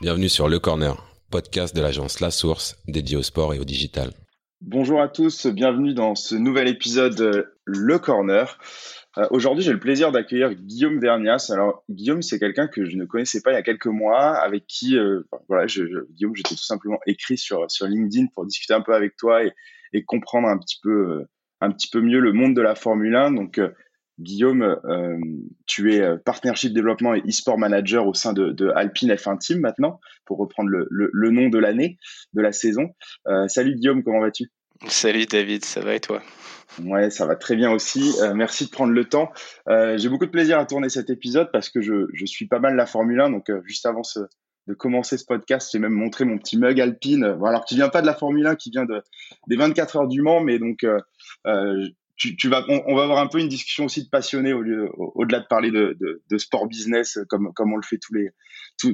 Bienvenue sur Le Corner, podcast de l'agence La Source dédié au sport et au digital. Bonjour à tous, bienvenue dans ce nouvel épisode Le Corner. Euh, aujourd'hui, j'ai le plaisir d'accueillir Guillaume Vernias. Alors, Guillaume, c'est quelqu'un que je ne connaissais pas il y a quelques mois, avec qui, euh, voilà, je, Guillaume, j'étais tout simplement écrit sur, LinkedIn pour discuter un peu avec toi et, comprendre un petit peu, euh, un petit peu mieux le monde de la Formule 1. Donc, Guillaume, euh, tu es partnership développement et e-sport manager au sein de, de, Alpine F1 Team maintenant, pour reprendre le, le, le nom de l'année, de la saison. Euh, salut Guillaume, comment vas-tu? Salut David, ça va et toi? Ouais, ça va très bien aussi. Euh, merci de prendre le temps. Euh, J'ai beaucoup de plaisir à tourner cet épisode parce que je, je suis pas mal la Formule 1. Donc, euh, juste avant ce, de commencer ce podcast, j'ai même montré mon petit mug alpine. alors, qui vient pas de la Formule 1, qui vient de, des 24 heures du Mans. Mais donc, tu, tu, vas, on, va avoir un peu une discussion aussi de passionnés au lieu, au-delà de parler de, de, de, sport business comme, comme on le fait tous les,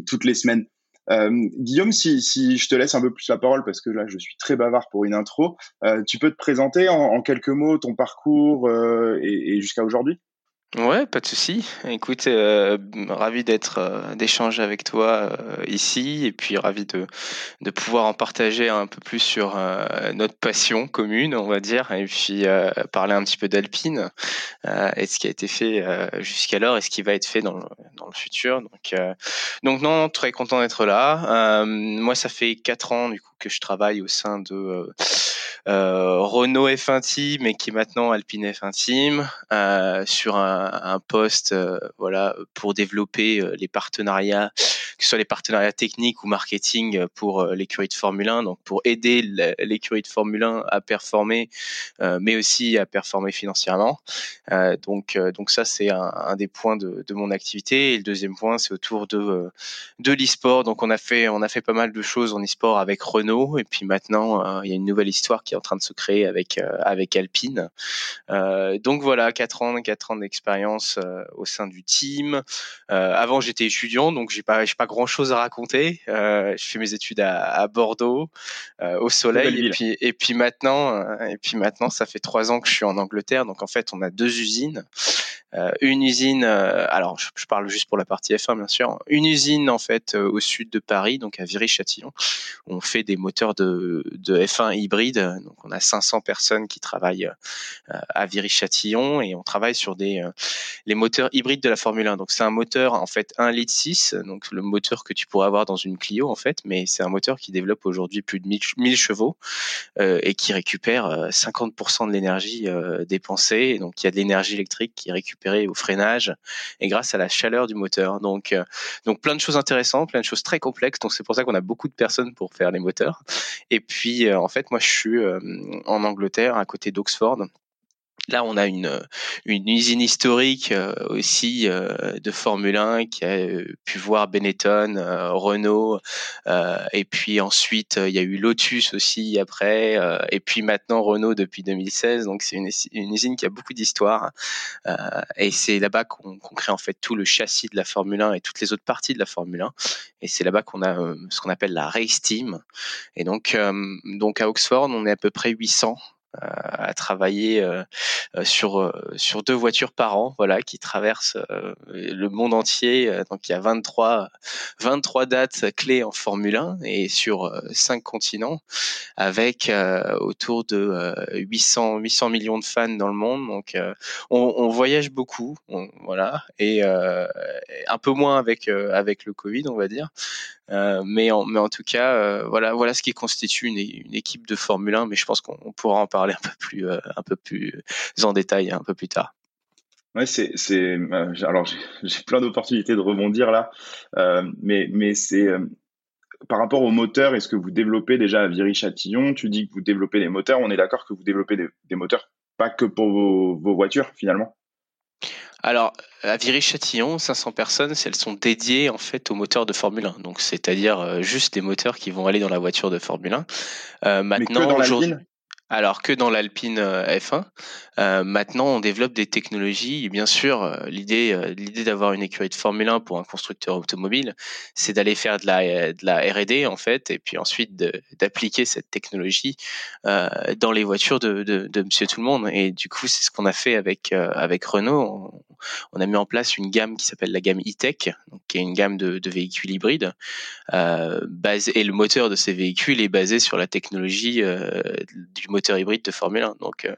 toutes les semaines. Euh, Guillaume, si, si, je te laisse un peu plus la parole parce que là je suis très bavard pour une intro, euh, tu peux te présenter en, en, quelques mots ton parcours euh, et, et jusqu'à aujourd'hui? Ouais, pas de souci. Écoute, euh, ravi d'être, euh, d'échanger avec toi euh, ici, et puis ravi de, de pouvoir en partager un peu plus sur euh, notre passion commune, on va dire, et puis euh, parler un petit peu d'Alpine euh, et ce qui a été fait jusqu'alors et ce qui va être fait dans le, dans le futur. Donc, donc non, très content d'être là. moi, ça fait quatre ans du coup que je travaille au sein de euh, Renault F1 Team et qui est maintenant Alpine F1 Team euh, sur un, poste euh, voilà pour développer euh, les partenariats que ce soit les partenariats techniques ou marketing pour euh, l'écurie de Formule 1 donc pour aider l'écurie de Formule 1 à performer mais aussi à performer financièrement. Donc donc ça c'est un, un, des points de, de, mon activité. Et le deuxième point c'est autour de de l'e-sport. Donc on a fait on a fait pas mal de choses en e-sport avec Renault et puis maintenant il y a une nouvelle histoire qui en train de se créer avec euh, avec Alpine. Euh, donc voilà, quatre ans, quatre ans d'expérience euh, au sein du team. avant, j'étais étudiant, donc j'ai pas pas grand chose à raconter. je fais mes études à, à Bordeaux, au soleil, et puis et puis maintenant et puis maintenant, ça fait trois ans que je suis en Angleterre. Donc en fait, on a deux usines. Euh, une usine, euh, alors je, je, parle juste pour la partie F1 bien sûr, une usine en fait au sud de Paris, donc à Viry-Châtillon. On fait des moteurs de, de F1 hybride, donc on a 500 personnes qui travaillent euh, à Viry-Châtillon et on travaille sur euh, les moteurs hybrides de la Formule 1. Donc c'est un moteur en fait 1 litre 6, donc le moteur que tu pourrais avoir dans une Clio en fait, mais c'est un moteur qui développe aujourd'hui plus de 1000, 1000 chevaux euh, et qui récupère 50% de l'énergie dépensée. Donc il y a de l'énergie électrique qui est récupérée au freinage et grâce à la chaleur du moteur. Donc donc plein de choses intéressantes, plein de choses très complexes. Donc c'est pour ça qu'on a beaucoup de personnes pour faire les moteurs. Et puis en fait moi je suis en Angleterre, à côté d'Oxford. Là, on a une, une usine historique euh, aussi euh, de Formule 1 qui a euh, pu voir Benetton, Renault, et puis ensuite il y a eu Lotus aussi après, et puis maintenant Renault depuis 2016. Donc c'est une, une, usine qui a beaucoup d'histoire, et c'est là-bas qu'on crée en fait tout le châssis de la Formule 1 et toutes les autres parties de la Formule 1. Et c'est là-bas qu'on a ce qu'on appelle la race team. Et donc donc à Oxford, on est à peu près 800 à travailler euh, euh, sur euh, sur deux voitures par an, voilà, qui traversent le monde entier. Donc il y a 23 23 dates clés en Formule 1 et sur cinq continents, avec autour de 800 800 millions de fans dans le monde. Donc on, on, voyage beaucoup, voilà, et un peu moins avec avec le Covid, on va dire. Euh, mais, en, tout cas, euh, voilà, ce qui constitue une, équipe de Formule 1. Mais je pense qu'on pourra en parler un peu plus, euh, en détail un peu plus tard. Ouais, c'est, alors j'ai plein d'opportunités de rebondir là, mais, c'est par rapport au moteur, est-ce que vous développez déjà à Viry-Châtillon Tu dis que vous développez des moteurs. On est d'accord que vous développez des, moteurs pas que pour vos voitures finalement? Alors, à Viry-Châtillon, 500 personnes, elles sont dédiées en fait aux moteurs de Formule 1. Donc, c'est-à-dire euh, juste des moteurs qui vont aller dans la voiture de Formule 1. Euh, maintenant, dans alors que dans l'Alpine euh, F1. Euh, maintenant, on développe des technologies. Bien sûr, euh, l'idée, d'avoir une écurie de Formule 1 pour un constructeur automobile, c'est d'aller faire de la, R&D en fait, et puis ensuite d'appliquer cette technologie dans les voitures de, Monsieur Tout le Monde. Et du coup, c'est ce qu'on a fait avec Renault. On, a mis en place une gamme qui s'appelle la gamme e-tech, qui est une gamme de, véhicules hybrides. et le moteur de ces véhicules est basé sur la technologie du moteur hybride de Formule 1. Donc euh,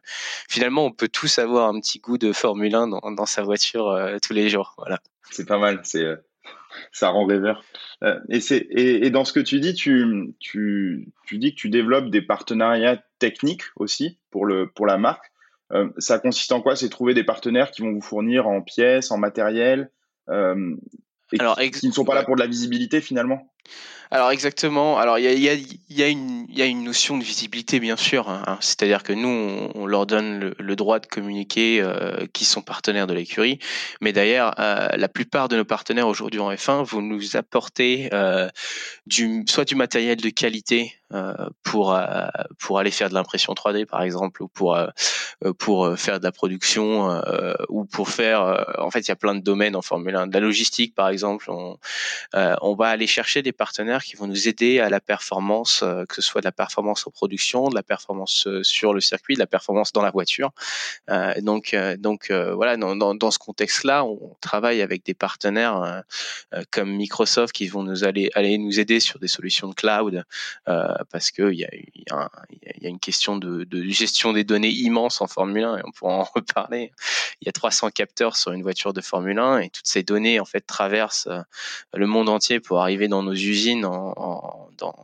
finalement, on peut tous avoir un petit goût de Formule 1 dans, sa voiture euh, tous les jours. Voilà. C'est pas mal, c'est euh, ça rend rêveur. et, c'est, et, dans ce que tu dis, tu, tu, tu, dis que tu développes des partenariats techniques aussi pour, le, pour la marque. ça consiste en quoi? C'est trouver des partenaires qui vont vous fournir en pièces, en matériel, et Alors, qui ne sont pas là pour de la visibilité finalement? Alors exactement. Alors il y a, une, notion de visibilité bien sûr. Hein, hein. C'est-à-dire que nous on, leur donne le, droit de communiquer euh, qui sont partenaires de l'écurie. Mais d'ailleurs euh, la plupart de nos partenaires aujourd'hui en F1 vont nous apporter euh, soit du matériel de qualité euh, pour pour aller faire de l'impression 3D par exemple ou pour pour faire de la production ou pour faire en fait il y a plein de domaines en Formule 1 de la logistique par exemple on on va aller chercher des partenaires qui vont nous aider à la performance que ce soit de la performance en production de la performance sur le circuit de la performance dans la voiture donc donc voilà dans, dans, ce contexte là on travaille avec des partenaires comme Microsoft qui vont nous aller aller nous aider sur des solutions de cloud parce qu'il y, y, a une question de, gestion des données immense en Formule 1 et on pourra en reparler. Il y a 300 capteurs sur une voiture de Formule 1 et toutes ces données en fait traversent euh, le monde entier pour arriver dans nos usines en, dans,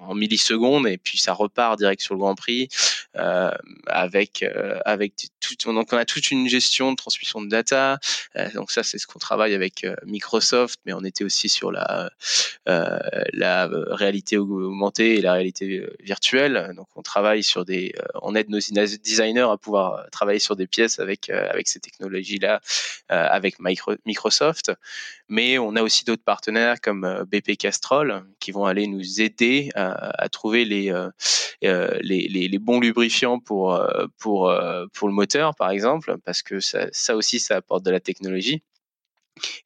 en millisecondes et puis ça repart direct sur le Grand Prix euh, avec euh, avec tout donc on a toute une gestion de transmission de data euh, donc ça c'est ce qu'on travaille avec euh, Microsoft mais on était aussi sur la euh, la réalité augmentée et la réalité virtuelle. Donc on travaille sur des on aide nos designers à pouvoir travailler sur des pièces avec avec ces technologies là avec Microsoft. Mais on a aussi d'autres partenaires comme BP Castrol qui vont aller nous aider à à, trouver les, euh, euh, les, les, les, bons lubrifiants pour, euh, pour, pour le moteur, par exemple, parce que ça, ça aussi, ça apporte de la technologie.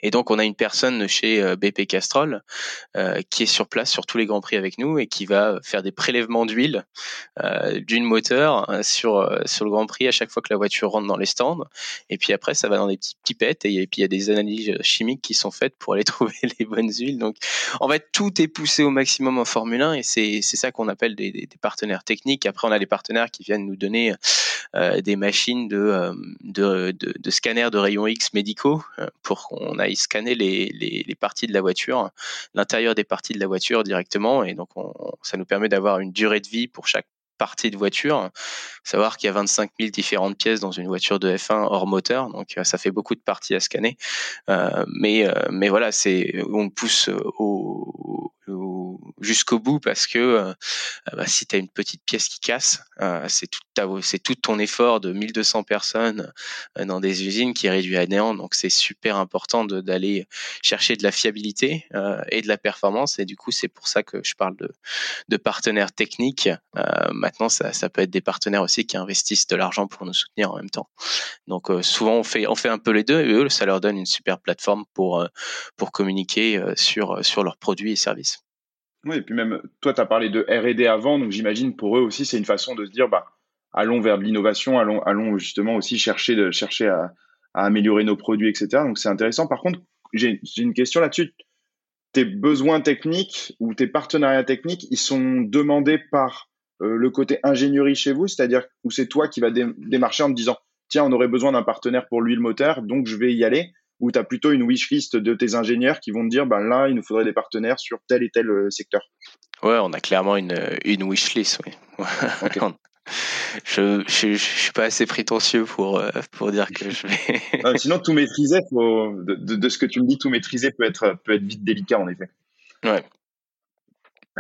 Et donc, on a une personne chez euh, BP Castrol euh, qui est sur place sur tous les grands prix avec nous et qui va faire des prélèvements d'huile euh, d'une moteur sur sur le Grand Prix à chaque fois que la voiture rentre dans les stands. Et puis après, ça va dans des petites pipettes et, puis il y a des analyses chimiques qui sont faites pour aller trouver les bonnes huiles. Donc, en fait, tout est poussé au maximum en Formule 1 et c'est c'est ça qu'on appelle des, partenaires techniques. Après, on a des partenaires qui viennent nous donner des machines de, de, de, de scanners de rayons X médicaux pour on aille scanner les, les, parties de la voiture, l'intérieur des parties de la voiture directement, et donc ça nous permet d'avoir une durée de vie pour chaque partie de voiture. Savoir qu'il y a 25 000 différentes pièces dans une voiture de F1 hors moteur, donc ça fait beaucoup de parties à scanner. Euh, mais euh, mais voilà, c'est on pousse au, jusqu'au bout parce que euh, bah, si tu as une petite pièce qui casse, euh, c'est tout, c'est tout ton effort de 1200 personnes euh, dans des usines qui est réduit à néant. Donc c'est super important d'aller chercher de la fiabilité et de la performance. Et du coup, c'est pour ça que je parle de, de partenaires techniques. maintenant, ça, ça peut être des partenaires aussi qui investissent de l'argent pour nous soutenir en même temps. Donc souvent, on fait, on fait un peu les deux et eux, ça leur donne une super plateforme pour, pour communiquer sur, sur leurs produits et services. Oui, et puis même, toi, tu as parlé de RD avant, donc j'imagine pour eux aussi, c'est une façon de se dire, bah, allons vers de l'innovation, allons, allons justement aussi chercher, de, chercher à, améliorer nos produits, etc. Donc c'est intéressant. Par contre, j'ai une question là-dessus. Tes besoins techniques ou tes partenariats techniques, ils sont demandés par euh, le côté ingénierie chez vous, c'est-à-dire où c'est toi qui vas démarcher en te disant, tiens, on aurait besoin d'un partenaire pour l'huile moteur, donc je vais y aller ou tu as plutôt une wishlist de tes ingénieurs qui vont te dire, ben là, il nous faudrait des partenaires sur tel et tel euh, secteur Ouais, on a clairement une, une wishlist, oui. je, ne suis pas assez prétentieux pour, euh, pour dire que je vais. sinon, tout maîtriser, faut, de, ce que tu me dis, tout maîtriser peut être, peut être vite délicat, en effet. Ouais.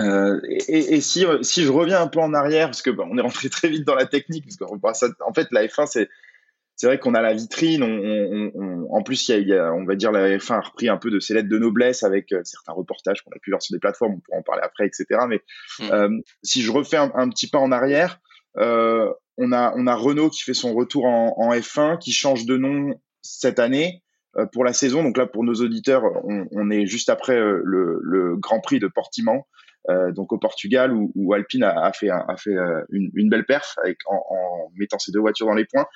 Euh, et, si, si je reviens un peu en arrière, parce que on est rentré très vite dans la technique, parce qu'en en fait, la F1, c'est c'est vrai qu'on a la vitrine. On, on, en plus, il y, a, on va dire, la F1 a repris un peu de ses lettres de noblesse avec euh, certains reportages qu'on a pu voir sur des plateformes. On pourra en parler après, etc. Mais mm. euh, si je refais un, petit pas en arrière, on a on a Renault qui fait son retour en, en F1, qui change de nom cette année pour la saison. Donc là, pour nos auditeurs, on, on est juste après le, le, Grand Prix de Portimão, euh, donc au Portugal, où, où Alpine a, a, fait, a fait une, une, belle perf avec, en, en, mettant ses deux voitures dans les points.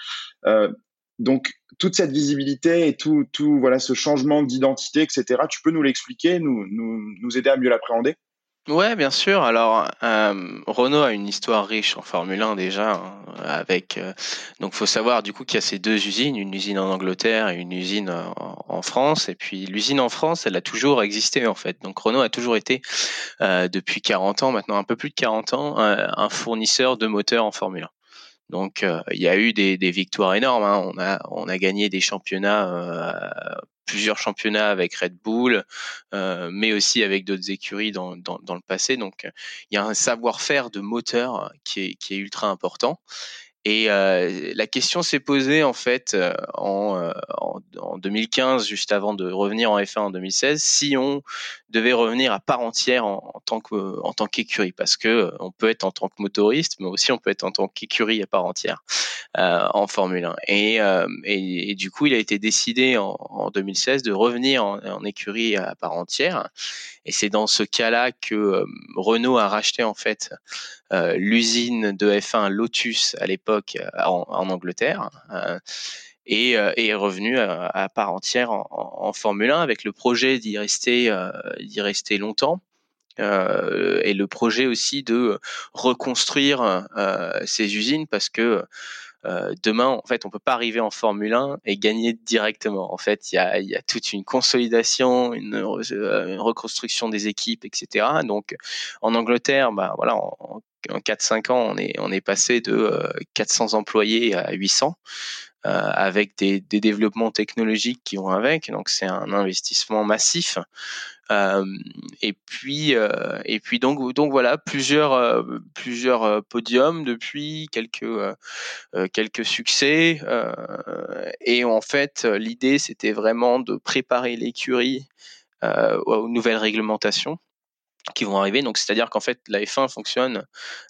Euh, donc toute cette visibilité et tout, tout voilà ce changement d'identité, etc. Tu peux nous l'expliquer, nous, nous, nous aider à mieux l'appréhender? Ouais, bien sûr. Alors, euh, Renault a une histoire riche en Formule 1 déjà, hein, avec. Euh, donc, faut savoir du coup qu'il y a ces deux usines, une usine en Angleterre et une usine en, en France. Et puis, l'usine en France, elle a toujours existé en fait. Donc, Renault a toujours été euh, depuis 40 ans, maintenant un peu plus de 40 ans, un fournisseur de moteurs en Formule 1. Donc euh, il y a eu des, victoires énormes. Hein. On a on a gagné des championnats, euh, plusieurs championnats avec Red Bull, euh, mais aussi avec d'autres écuries dans, dans, dans, le passé. Donc il y a un savoir-faire de moteur qui est qui est ultra important. Et euh, la question s'est posée en fait euh, en, euh, en, en, 2015, juste avant de revenir en F1 en 2016, si on devait revenir à part entière en, en tant que en tant qu'écurie, parce que on peut être en tant que motoriste, mais aussi on peut être en tant qu'écurie à part entière euh, en Formule 1. Et, et, et, du coup, il a été décidé en, en 2016 de revenir en, écurie à part entière. Et c'est dans ce cas-là que Renault a racheté en fait euh, l'usine de F1 Lotus à l'époque euh, en, Angleterre. Euh, et, est revenu à, part entière en, Formule 1 avec le projet d'y rester, d'y rester longtemps. Euh, et le projet aussi de reconstruire euh, ces usines parce que euh, demain, en fait, on peut pas arriver en Formule 1 et gagner directement. En fait, il y a, toute une consolidation, une, une, reconstruction des équipes, etc. Donc, en Angleterre, bah voilà, en, en 4-5 ans, on est, on est passé de 400 euh, employés à 800. Euh, avec des, développements technologiques qui vont avec. Donc c'est un investissement massif. Euh, et puis et puis donc donc voilà plusieurs plusieurs podiums depuis quelques quelques succès. et en fait l'idée c'était vraiment de préparer l'écurie aux nouvelles réglementations qui vont arriver. Donc, c'est-à-dire qu'en fait, la F1 fonctionne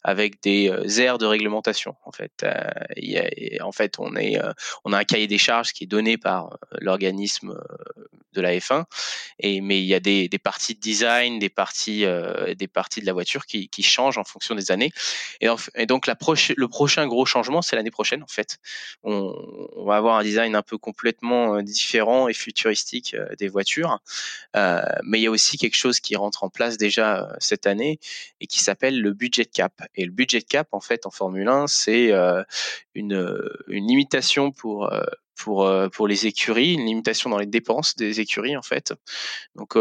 avec des euh, aires de réglementation. En fait, euh, en fait, euh, on a un cahier des charges qui est donné par l'organisme de la F1, et mais il y a des, parties de design, des parties, des parties de la voiture qui, changent en fonction des années. Et, donc, le prochain gros changement, c'est l'année prochaine. En fait, on, on, va avoir un design un peu complètement différent et futuristique des voitures, mais il y a aussi quelque chose qui rentre en place déjà euh, cette année et qui s'appelle le budget cap. Et le budget cap, en fait, en Formule 1, c'est euh, une, une limitation pour pour pour les écuries, une limitation dans les dépenses des écuries en fait. Donc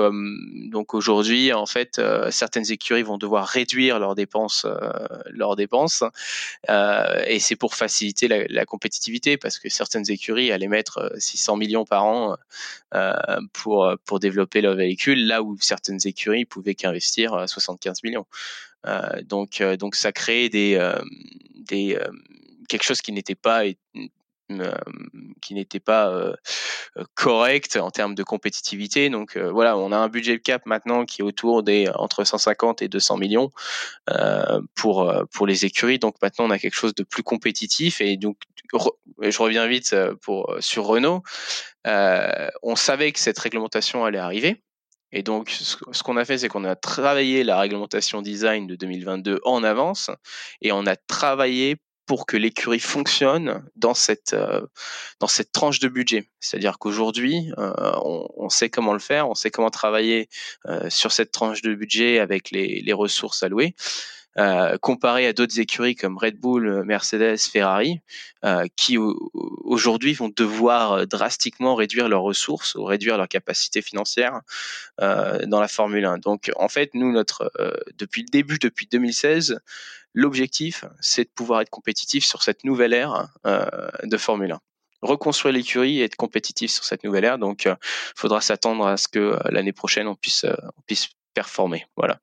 donc aujourd'hui en fait certaines écuries vont devoir réduire leurs dépenses leurs dépenses et c'est pour faciliter la, compétitivité parce que certaines écuries allaient mettre 600 millions par an pour pour développer leur véhicule là où certaines écuries pouvaient qu'investir 75 millions. donc donc ça crée des des quelque chose qui n'était pas euh, qui n'était pas euh, euh, correct en termes de compétitivité. Donc voilà, on a un budget cap maintenant qui est autour des entre 150 et 200 millions pour pour les écuries. Donc maintenant on a quelque chose de plus compétitif et donc je reviens vite pour sur Renault. on savait que cette réglementation allait arriver. Et donc, ce qu'on a fait, c'est qu'on a travaillé la réglementation design de 2022 en avance et on a travaillé pour que l'écurie fonctionne dans cette euh, dans cette tranche de budget. C'est-à-dire qu'aujourd'hui, euh, on, sait comment le faire, on sait comment travailler euh, sur cette tranche de budget avec les, les ressources allouées. Euh, comparé à d'autres écuries comme Red Bull, Mercedes, Ferrari, euh, qui aujourd'hui vont devoir drastiquement réduire leurs ressources ou réduire leur capacité financière euh, dans la Formule 1. Donc en fait, nous, notre depuis le début, depuis 2016, L'objectif, c'est de pouvoir être compétitif sur cette nouvelle ère euh, de Formule 1 reconstruire l'écurie et être compétitif sur cette nouvelle ère. Donc, il euh, faudra s'attendre à ce que euh, l'année prochaine, on puisse, on puisse performer. Voilà.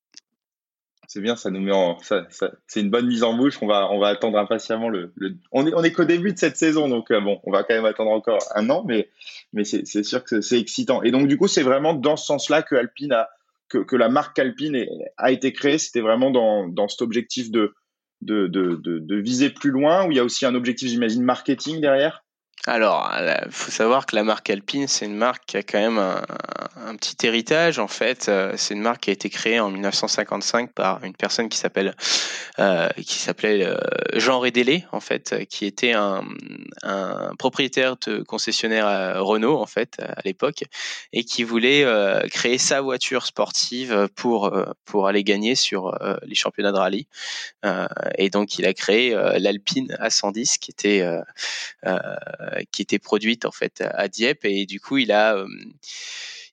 C'est bien, ça nous met en. Ça, c'est une bonne mise en bouche. On va, on va attendre impatiemment le. On est, on est qu'au début de cette saison, donc bon, on va quand même attendre encore un an, mais, mais c'est, c'est sûr que c'est excitant. Et donc, du coup, c'est vraiment dans ce sens-là que Alpine a, que, que la marque Alpine a été créée. C'était vraiment dans, dans cet objectif de, de, de, de, viser plus loin ou il y a aussi un objectif, j'imagine, marketing derrière alors, il faut savoir que la marque Alpine, c'est une marque qui a quand même un, petit héritage. En fait, euh, c'est une marque qui a été créée en 1955 par une personne qui s'appelle, euh, qui s'appelait euh, Jean Rédélé, en fait, qui était un, propriétaire de concessionnaire Renault, en fait, à l'époque, et qui voulait créer sa voiture sportive pour pour aller gagner sur les championnats de rallye. et donc, il a créé l'Alpine A110, qui était euh, qui était produite en fait à Dieppe et du coup il a euh,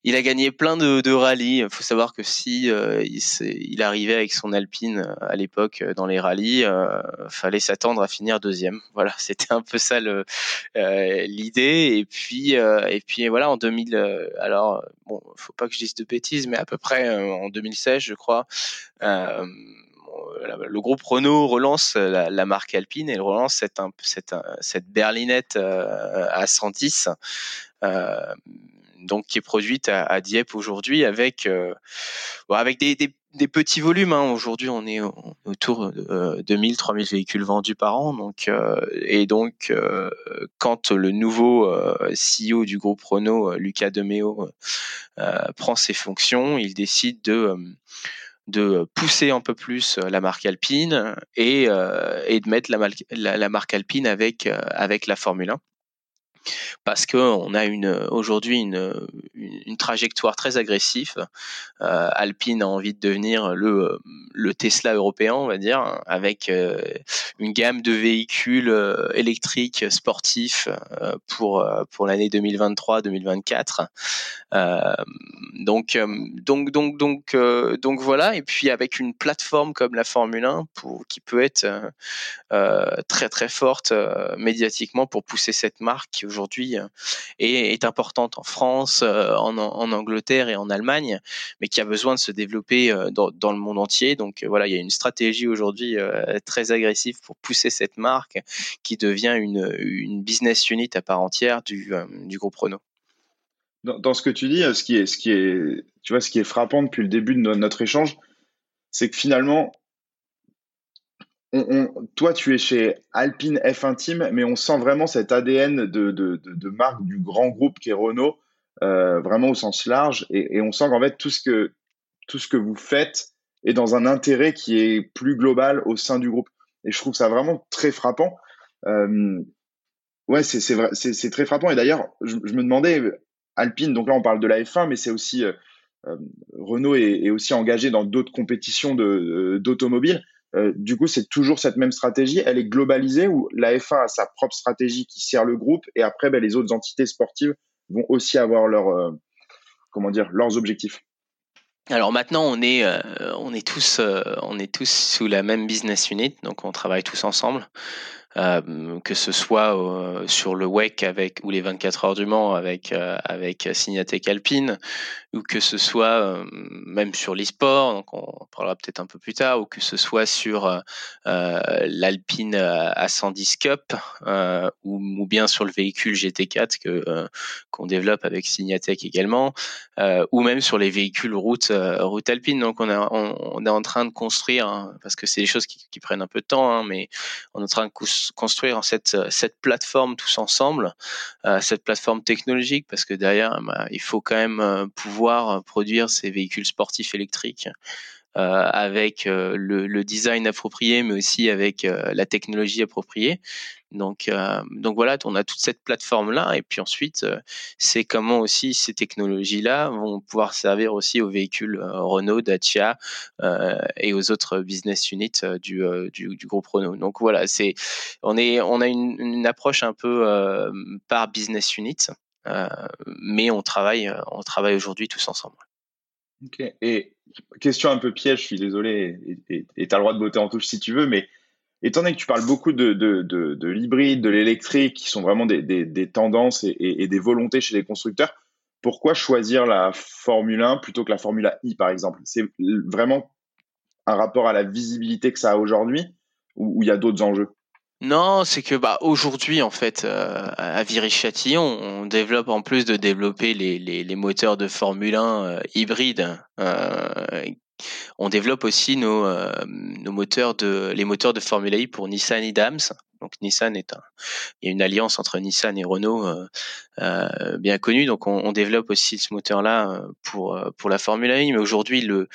il a gagné plein de, de rallyes. Il faut savoir que si euh, il, il, arrivait avec son Alpine à l'époque dans les rallyes, euh, fallait s'attendre à finir deuxième. Voilà, c'était un peu ça l'idée. et puis et puis voilà en 2000. alors bon, faut pas que je dise de bêtises, mais à peu près en 2016, je crois. Euh, le groupe Renault relance la, marque Alpine et relance cette, cette berlinette euh, à 110 euh, donc qui est produite à, Dieppe aujourd'hui avec des, petits volumes. Hein. Aujourd'hui, on est autour de 2000, 3000 véhicules vendus par an. Et donc, quand le nouveau CEO du groupe Renault, Luca De Meo, prend ses fonctions, il décide de de pousser un peu plus euh, la marque Alpine et, euh, et de mettre la, marque Alpine avec, euh, avec la Formule 1 parce qu'on a une aujourd'hui une, trajectoire très agressive. Euh, Alpine a envie de devenir le, Tesla européen, on va dire, avec euh, une gamme de véhicules euh, électriques sportifs pour pour l'année 2023-2024. donc donc donc donc donc voilà. Et puis avec une plateforme comme la Formule 1 pour qui peut être très très forte médiatiquement pour pousser cette marque aujourd'hui est, est, importante en France, en, en, Angleterre et en Allemagne, mais qui a besoin de se développer dans, dans le monde entier. Donc voilà, il y a une stratégie aujourd'hui très agressive pour pousser cette marque qui devient une, business unit à part entière du, du groupe Renault. Dans, dans, ce que tu dis, ce qui est, ce qui est, tu vois, ce qui est frappant depuis le début de notre échange, c'est que finalement, toi, tu es chez Alpine F1 Team, mais on sent vraiment cet ADN de, de, de, marque du grand groupe qui est Renault, euh, vraiment au sens large. Et, on sent qu'en fait, tout ce, que, vous faites est dans un intérêt qui est plus global au sein du groupe. Et je trouve ça vraiment très frappant. Euh, ouais, c'est très frappant. Et d'ailleurs, je, me demandais, Alpine, donc là, on parle de la F1, mais c'est aussi. Euh, Renault est, est, aussi engagé dans d'autres compétitions d'automobile. Euh, du coup, c'est toujours cette même stratégie. Elle est globalisée ou la F1 a sa propre stratégie qui sert le groupe et après, ben, les autres entités sportives vont aussi avoir leur, euh, comment dire, leurs objectifs. Alors maintenant, on est, euh, on est tous, on est tous sous la même business unit, donc on travaille tous ensemble. Euh, que ce soit euh, sur le WEC avec ou les 24 heures du Mans avec euh, avec Signatec Alpine ou que ce soit même sur l'e-sport donc on parlera peut-être un peu plus tard ou que ce soit sur l'Alpine à 110 Cup ou, ou, bien sur le véhicule GT4 que qu'on développe avec Signatec également ou même sur les véhicules route route alpine. Donc on, est en train de construire hein, parce que c'est des choses qui, qui, prennent un peu de temps hein, mais on est en train de construire cette, cette plateforme tous ensemble, euh, cette plateforme technologique, parce que derrière, bah, il faut quand même euh, pouvoir produire ces véhicules sportifs électriques. euh, avec euh, le, le, design approprié, mais aussi avec euh, la technologie appropriée. Donc, donc voilà, on a toute cette plateforme-là, et puis ensuite, c'est comment aussi ces technologies-là vont pouvoir servir aussi aux véhicules Renault, Dacia et aux autres business units du, du, du, groupe Renault. Donc voilà, c'est on est on a une, une approche un peu par business unit, mais on travaille on travaille aujourd'hui tous ensemble. Et question un peu piège, je suis désolé, et tu as le droit de botter en touche si tu veux, mais étant donné que tu parles beaucoup de, de, de, de l'hybride, de l'électrique, qui sont vraiment des, des, des tendances et, et, des volontés chez les constructeurs, pourquoi choisir la Formule 1 plutôt que la Formule I, par exemple? C'est vraiment un rapport à la visibilité que ça a aujourd'hui ou il y a d'autres enjeux? Non, c'est que bah, aujourd'hui, en fait, euh, à Viry-Châtillon, on développe, en plus de développer les, moteurs de Formule 1 euh, hybrides, euh, on développe aussi nos, moteurs de, les moteurs de Formule I pour Nissan et Dams. Donc Nissan est un, il y a une alliance entre Nissan et Renault bien connue. Donc on, développe aussi ce moteur-là pour pour la Formule 1. Mais aujourd'hui, le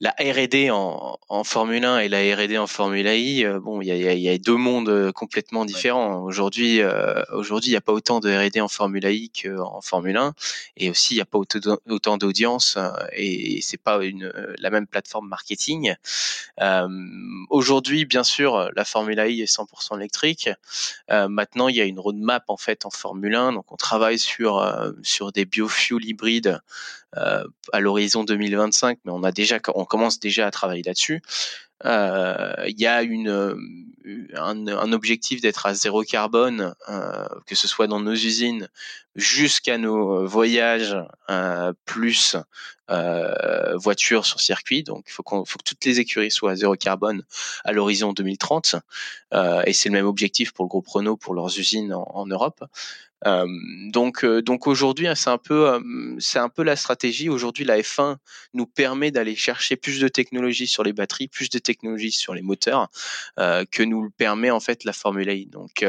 la R&D en, en, Formule 1 et la R&D en Formule I, euh, bon, il y a, y a, deux mondes euh, complètement différents. Aujourd'hui, euh, aujourd'hui, il n'y a pas autant de R&D en Formule I qu'en Formule 1, et aussi il n'y a pas autant d'audience et c'est pas une la même plateforme marketing. aujourd'hui, bien sûr, la Formule I est 100% électrique. maintenant, il y a une roadmap en fait en Formule 1, donc on travaille sur sur des biofuels hybrides euh, à l'horizon 2025, mais on a déjà, on commence déjà à travailler là-dessus. Euh, il y a un, objectif d'être à zéro carbone, euh, que ce soit dans nos usines jusqu'à nos voyages euh, plus voitures sur circuit. Donc, il faut, que toutes les écuries soient à zéro carbone à l'horizon 2030. et c'est le même objectif pour le groupe Renault pour leurs usines en, Europe. Donc, aujourd'hui, hein, c'est un peu, c'est un peu la stratégie. Aujourd'hui, la F1 nous permet d'aller chercher plus de technologies sur les batteries, plus de technologies sur les moteurs que nous le permet en fait la Formule 1. Donc,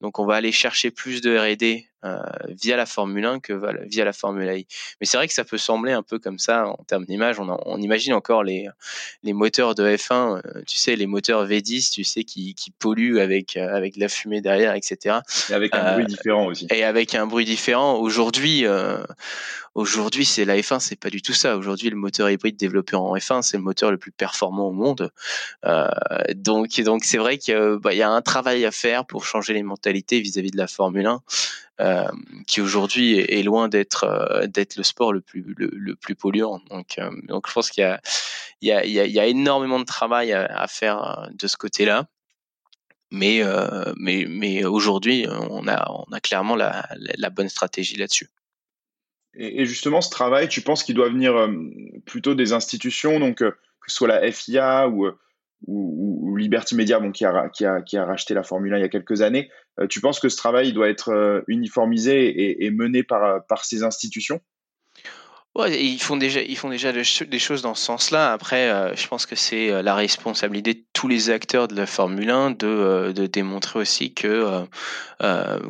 donc on va aller chercher plus de R&D euh, via la Formule 1 que via la Formule I. Mais c'est vrai que ça peut sembler un peu comme ça en termes d'image. On, on, imagine encore les, les moteurs de F1, euh, tu sais, les moteurs V10, tu sais, qui, qui polluent avec, euh, avec la fumée derrière, etc. Et avec un bruit différent aussi. Et avec un bruit différent. Aujourd'hui, Aujourd'hui, c'est la F1, c'est pas du tout ça. Aujourd'hui, le moteur hybride développé en F1, c'est le moteur le plus performant au monde. Donc, donc c'est vrai qu'il bah, y a un travail à faire pour changer les mentalités vis-à-vis de la Formule 1. Euh, qui aujourd'hui est, loin d'être euh, d'être le sport le plus le, plus polluant. Donc euh, donc je pense qu'il y a il y a, il y a énormément de travail à, faire de ce côté-là. Mais mais mais aujourd'hui on a on a clairement la, la bonne stratégie là-dessus. Et, justement, ce travail, tu penses qu'il doit venir plutôt des institutions, donc que ce soit la FIA euh, ou, Liberty Media, bon, qui, a, qui, a, qui, a, racheté la Formule 1 il y a quelques années. tu penses que ce travail doit être uniformisé et, mené par, par ces institutions? Ouais, ils font déjà, ils font déjà des choses dans ce sens-là. Après, euh, je pense que c'est euh, la responsabilité de tous les acteurs de la Formule 1 de, euh, de démontrer aussi que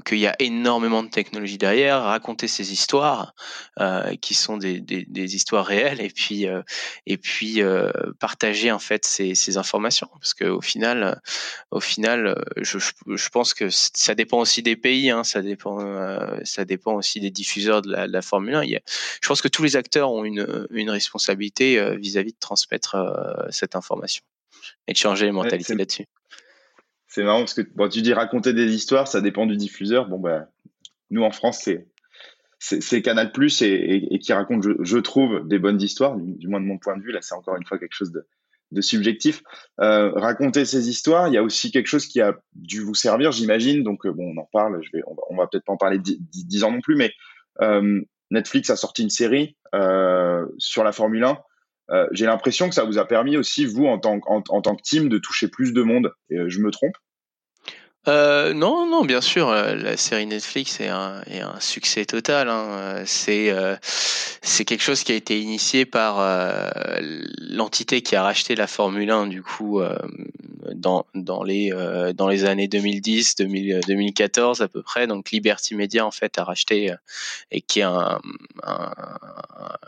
qu'il y a énormément de technologie derrière, raconter ces histoires qui sont des, histoires réelles, et puis et puis partager en fait ces, informations, parce que au final, au final, je, pense que ça dépend aussi des pays, hein, ça dépend ça dépend aussi des diffuseurs de la, Formule 1. Il y a, je pense que tous les acteurs ont une, une responsabilité euh, vis-à-vis de transmettre euh, cette information et de changer les mentalités là-dessus. C'est marrant parce que bon, tu dis raconter des histoires, ça dépend du diffuseur. Bon, bah, nous en France, c'est c'est Canal Plus et, et, qui raconte, je, trouve, des bonnes histoires, du, moins de mon point de vue. Là, c'est encore une fois quelque chose de, de subjectif. Euh, raconter ces histoires, il y a aussi quelque chose qui a dû vous servir, j'imagine. Donc, bon, on en parle. Je vais, on va, on va peut-être pas en parler dix ans non plus, mais euh, Netflix a sorti une série euh, sur la Formule 1. Euh, j'ai l'impression que ça vous a permis aussi, vous, en tant, en, tant que team, de toucher plus de monde. Euh, je me trompe? Euh, non, non, bien sûr, euh, la série Netflix est un, succès total. Hein. C'est euh, c'est quelque chose qui a été initié par l'entité qui a racheté la Formule 1 du coup dans, les années 2010, 2014 à peu près. Donc Liberty Media en fait a racheté et qui est un, un,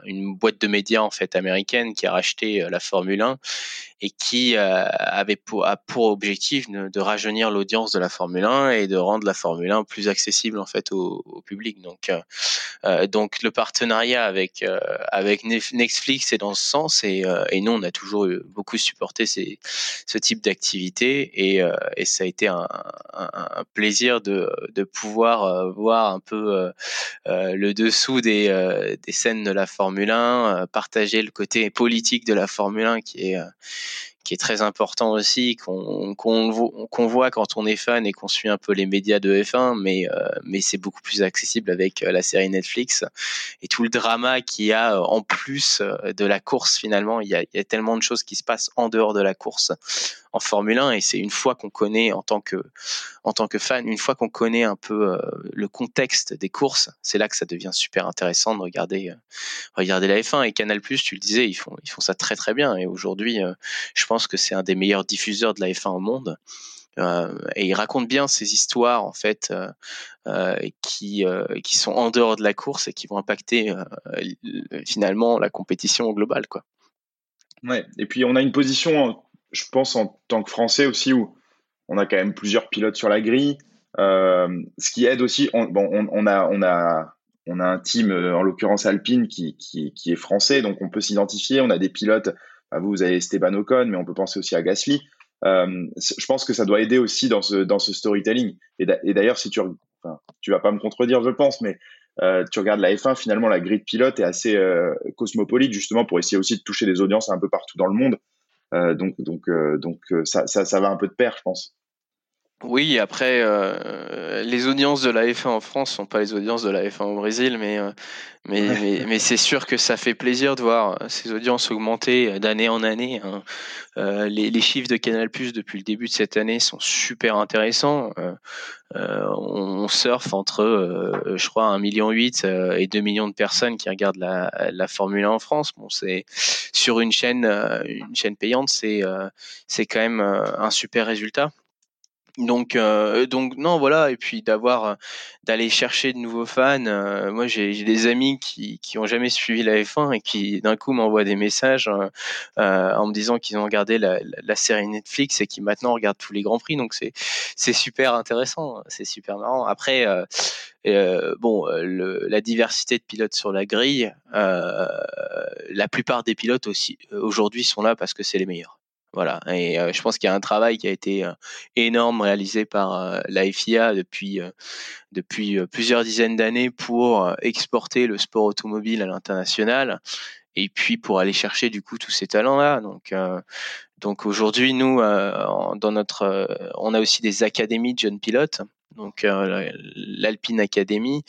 une boîte de médias en fait américaine qui a racheté la Formule 1 et qui avait pour, pour objectif de, de rajeunir l'audience de la Formule 1 et de rendre la Formule 1 plus accessible en fait au, public. Donc, euh, euh donc le partenariat avec euh, avec Netflix est dans ce sens et, nous on a toujours beaucoup supporté ces, ce type d'activité et, ça a été un, un, un plaisir de, de pouvoir voir un peu le dessous des, des scènes de la Formule 1, partager le côté politique de la Formule 1 qui est qui est très important aussi, qu'on voit quand on est fan et qu'on suit un peu les médias de F1, mais, euh, mais c'est beaucoup plus accessible avec euh, la série Netflix et tout le drama qu'il y a en plus de la course finalement. Il y, a, tellement de choses qui se passent en dehors de la course en Formule 1 et c'est une fois qu'on connaît en tant que fan, une fois qu'on connaît un peu le contexte des courses, c'est là que ça devient super intéressant de regarder regarder la F1 et Canal+, tu le disais, ils font ils font ça très très bien et aujourd'hui, je pense que c'est un des meilleurs diffuseurs de la F1 au monde. Euh, et il raconte bien ces histoires en fait euh, euh, qui qui sont en dehors de la course et qui vont impacter finalement la compétition globale quoi. Ouais. Et puis on a une position, je pense en tant que Français aussi où on a quand même plusieurs pilotes sur la grille, ce qui aide aussi. On, bon, on, a on a on a un team en l'occurrence Alpine qui, qui, qui est français, donc on peut s'identifier. On a des pilotes vous, vous avez Esteban Ocon, mais on peut penser aussi à Gasly. Euh, je pense que ça doit aider aussi dans ce, storytelling. Et d'ailleurs, si tu, enfin, tu vas pas me contredire, je pense, mais euh, tu regardes la F1, finalement, la grille de pilote est assez euh, cosmopolite, justement, pour essayer aussi de toucher des audiences un peu partout dans le monde. Donc, donc, donc ça, ça, va un peu de pair, je pense. Oui, après, euh, les audiences de la F1 en France sont pas les audiences de la F1 au Brésil, mais, euh, mais, mais, mais c'est sûr que ça fait plaisir de voir ces audiences augmenter d'année en année. Hein. Euh, les, les, chiffres de Canal Plus depuis le début de cette année sont super intéressants. Euh, euh, on, surfe entre, je crois, 1,8 million et 2 millions de personnes qui regardent la, la Formule 1 en France. Bon, c'est sur une chaîne, une chaîne payante, c'est c'est quand même un super résultat. Donc, euh, donc non, voilà, et puis d'avoir, euh, d'aller chercher de nouveaux fans. Euh, moi, j'ai des amis qui, qui ont jamais suivi la F1 et qui d'un coup m'envoient des messages en me disant qu'ils ont regardé la, la, série Netflix et qui maintenant regardent tous les grands prix. Donc c'est c'est super intéressant, c'est super marrant. Après, bon, le, la diversité de pilotes sur la grille, la plupart des pilotes aussi aujourd'hui sont là parce que c'est les meilleurs. Voilà, et je pense qu'il y a un travail qui a été énorme réalisé par la FIA depuis depuis plusieurs dizaines d'années pour exporter le sport automobile à l'international et puis pour aller chercher du coup tous ces talents-là. Donc donc aujourd'hui nous on a aussi des académies de jeunes pilotes donc l'Alpine Academy.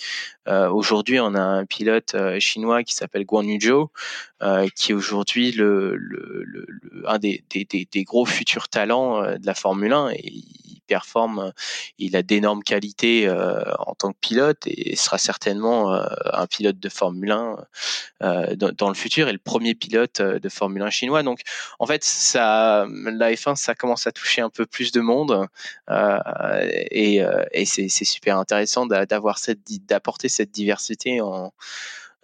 aujourd'hui, on a un pilote chinois qui s'appelle Guan Yu Zhou, qui est aujourd'hui le, le, le, un des, des, des, gros futurs talents de la Formule 1 et il performe, il a d'énormes qualités en tant que pilote et sera certainement un pilote de Formule 1 dans, dans, le futur et le premier pilote de Formule 1 chinois. Donc en fait, ça, la F1, ça commence à toucher un peu plus de monde et et c'est super intéressant d'avoir cette d'apporter cette diversité en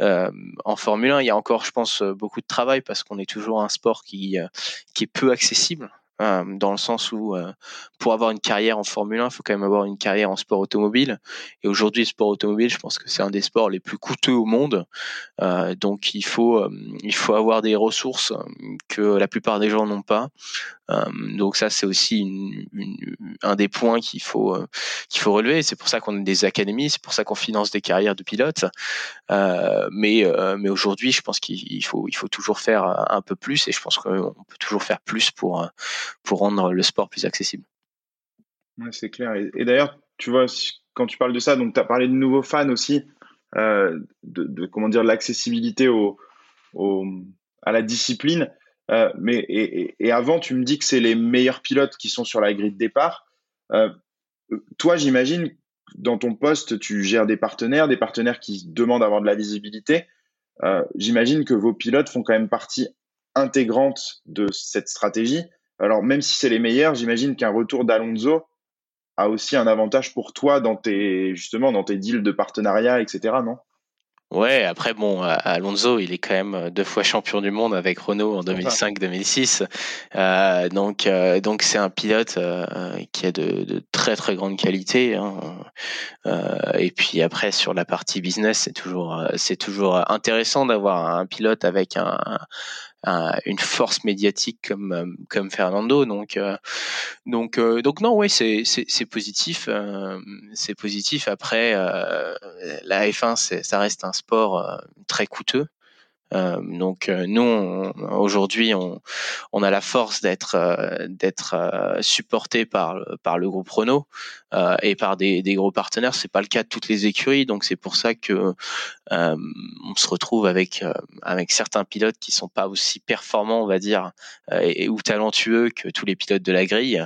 euh, en Formule 1, il y a encore, je pense, beaucoup de travail parce qu'on est toujours un sport qui, euh, qui est peu accessible. Euh, dans le sens où euh, pour avoir une carrière en Formule 1, il faut quand même avoir une carrière en sport automobile. Et aujourd'hui, le sport automobile, je pense que c'est un des sports les plus coûteux au monde. Euh, donc il faut il faut avoir des ressources que la plupart des gens n'ont pas. donc ça, c'est aussi une, une, un des points qu'il faut qu'il faut relever. C'est pour ça qu'on a des académies, c'est pour ça qu'on finance des carrières de pilotes. mais mais aujourd'hui, je pense qu'il faut il faut toujours faire un peu plus et je pense qu'on peut toujours faire plus pour pour rendre le sport plus accessible. c'est clair. Et, d'ailleurs, tu vois, quand tu parles de ça, donc tu as parlé de nouveaux fans aussi, euh, de, comment dire, l'accessibilité au, à la discipline. Euh, mais et, avant, tu me dis que c'est les meilleurs pilotes qui sont sur la grille de départ. Euh, toi, j'imagine, dans ton poste, tu gères des partenaires, des partenaires qui demandent d'avoir de la visibilité. j'imagine que vos pilotes font quand même partie intégrante de cette stratégie. Alors, même si c'est les meilleurs, j'imagine qu'un retour d'Alonso a aussi un avantage pour toi dans tes, justement, dans tes deals de partenariat, etc., non? Ouais, après bon, Alonso, il est quand même euh, deux fois champion du monde avec Renault en 2005-2006. Euh, donc, euh, donc c'est un pilote euh, qui a de, de, très très grande qualité. Hein. Euh, et puis après sur la partie business, c'est toujours c'est toujours intéressant d'avoir un pilote avec un, une force médiatique comme euh, comme Fernando. Donc euh, donc euh, donc non, ouais, c'est c'est positif, c'est positif. Après, la F1, ça reste un sport très coûteux. Euh, donc euh, nous aujourd'hui on, a la force d'être euh, d'être supporté par le groupe Renault et par des, gros partenaires. C'est pas le cas de toutes les écuries, donc c'est pour ça que on se retrouve avec certains pilotes qui sont pas aussi performants, on va dire, ou talentueux que tous les pilotes de la grille,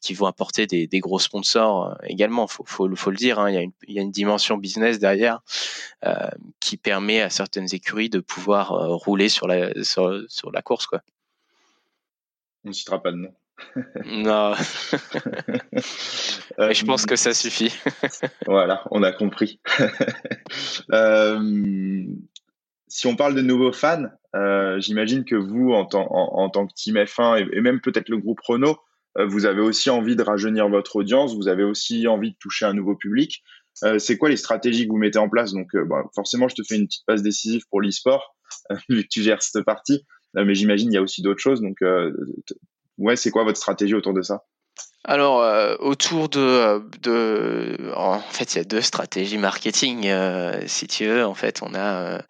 qui vont apporter des, gros sponsors également. Faut faut, le dire, hein, il y a une dimension business derrière qui permet à certaines écuries de pouvoir euh, rouler sur la, sur, sur la course. Quoi. On ne citera pas de nom. non. Mais je pense que ça suffit. voilà, on a compris. Euh, si on parle de nouveaux fans, euh, j'imagine que vous, en, en, tant que team F1 et, même peut-être le groupe Renault, vous avez aussi envie de rajeunir votre audience, vous avez aussi envie de toucher un nouveau public. c'est quoi les stratégies que vous mettez en place? Donc, forcément, je te fais une petite passe décisive pour l'e-sport. vu que tu gères cette partie. Euh, mais j'imagine il y a aussi d'autres choses. Donc, euh, ouais, c'est quoi votre stratégie autour de ça? Alors, euh, autour de, en fait, il y a deux stratégies marketing, si tu veux. En fait, on a,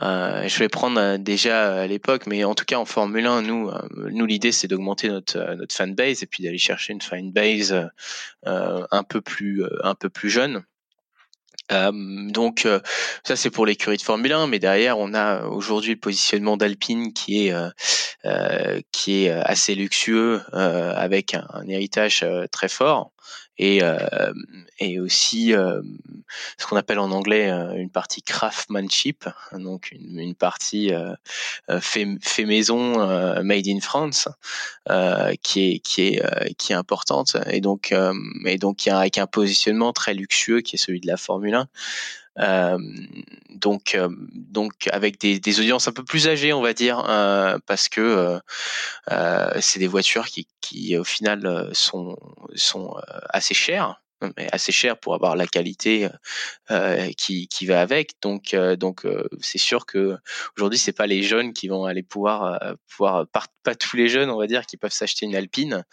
je vais prendre déjà à l'époque, mais en tout cas en Formule 1, nous, nous l'idée c'est d'augmenter notre notre fanbase et puis d'aller chercher une fanbase un peu plus un peu plus jeune. Euh, donc euh, ça c'est pour l'écurie de Formule 1, mais derrière on a aujourd'hui le positionnement d'Alpine qui est euh, qui est assez luxueux avec un, un héritage très fort et, euh, et aussi euh, ce qu'on appelle en anglais euh, une partie craftsmanship, donc une, partie fait, maison made in France qui est qui est qui est importante. Et donc et donc avec un positionnement très luxueux qui est celui de la Formule 1 euh, donc, euh, donc avec des, des, audiences un peu plus âgées, on va dire, euh, parce que c'est des voitures qui, qui au final sont, sont assez chères mais assez chères pour avoir la qualité euh, qui, qui va avec. Donc, euh, donc c'est sûr que aujourd'hui c'est pas les jeunes qui vont aller pouvoir pouvoir pas, pas, tous les jeunes on va dire qui peuvent s'acheter une Alpine.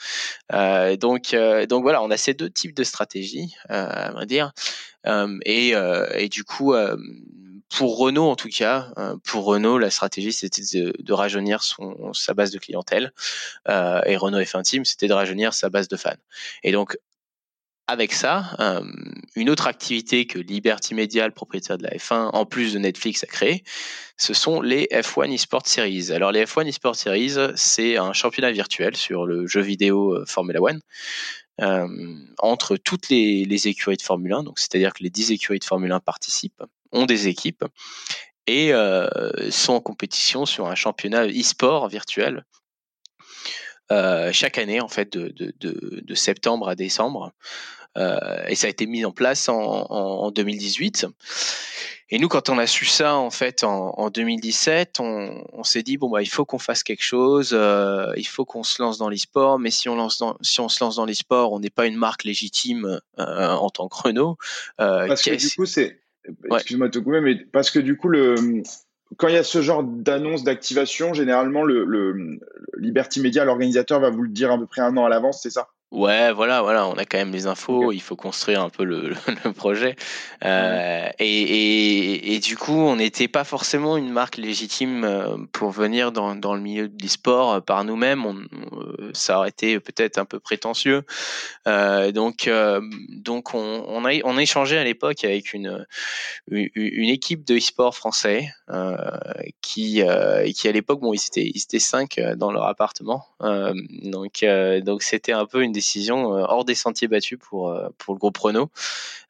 donc donc voilà, on a ces deux types de stratégies, à vrai dire. Euh, et, euh, et, du coup, euh, pour Renault en tout cas, pour Renault, la stratégie c'était de, rajeunir son, sa base de clientèle. et Renault F1 Team, c'était de rajeunir sa base de fans. Et donc avec ça, une autre activité que Liberty Media, le propriétaire de la F1, en plus de Netflix, a créé, ce sont les F1 eSport Series. Alors les F1 eSport Series, c'est un championnat virtuel sur le jeu vidéo Formula One. Euh, entre toutes les, écuries de Formule 1, donc c'est-à-dire que les 10 écuries de Formule 1 participent, ont des équipes et euh, sont en compétition sur un championnat e-sport virtuel euh, chaque année en fait de, de, de, de septembre à décembre. Euh, et ça a été mis en place en, en, en 2018. Et nous, quand on a su ça en fait en, en 2017, on, on s'est dit bon bah il faut qu'on fasse quelque chose, euh, il faut qu'on se lance dans l'e-sport. Mais si on lance dans, si on se lance dans l'e-sport, on n'est pas une marque légitime euh, en tant que Renault. Euh, parce que du coup c'est, excuse-moi couper, mais parce que du coup le quand il y a ce genre d'annonce d'activation, généralement le, le Liberty Media, l'organisateur va vous le dire à peu près un an à l'avance, c'est ça? Ouais, voilà, voilà, on a quand même les infos. Il faut construire un peu le, le projet. Euh, et, et, et, du coup, on n'était pas forcément une marque légitime euh, pour venir dans, dans le milieu de l'e-sport euh, par nous-mêmes. On, ça aurait été peut-être un peu prétentieux. Euh, donc, euh, donc on, on, a, on a échangé à l'époque avec une, une équipe de e-sport français qui, qui à l'époque, bon, ils étaient, ils étaient cinq dans leur appartement. donc, donc c'était un peu une décision euh, hors des sentiers battus pour, euh, pour le groupe Renault.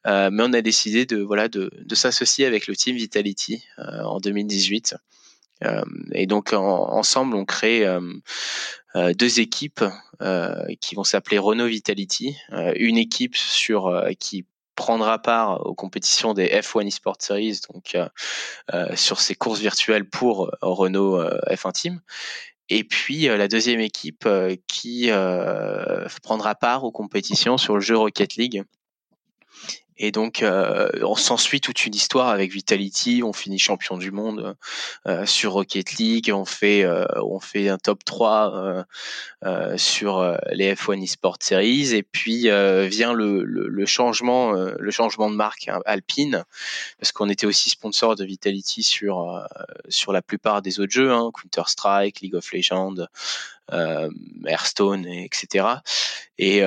Euh, mais on a décidé de, voilà, de, de s'associer avec le team Vitality en 2018. et donc ensemble, on crée deux équipes qui vont s'appeler Renault Vitality. une équipe sur qui prendra part aux compétitions des F1 eSport Series, donc sur ces courses virtuelles pour Renault F1 Team, et puis euh, la deuxième équipe euh, qui euh, prendra part aux compétitions sur le jeu Rocket League. Et donc, euh, on s'ensuit toute une histoire avec Vitality. On finit champion du monde euh, sur Rocket League. On fait, euh, on fait un top 3 sur les F1 eSport Series. Et puis vient le, le, changement, le changement de marque hein, Alpine, parce qu'on était aussi sponsor de Vitality sur sur la plupart des autres jeux, hein, Counter Strike, League of Legends, Hearthstone, etc. Et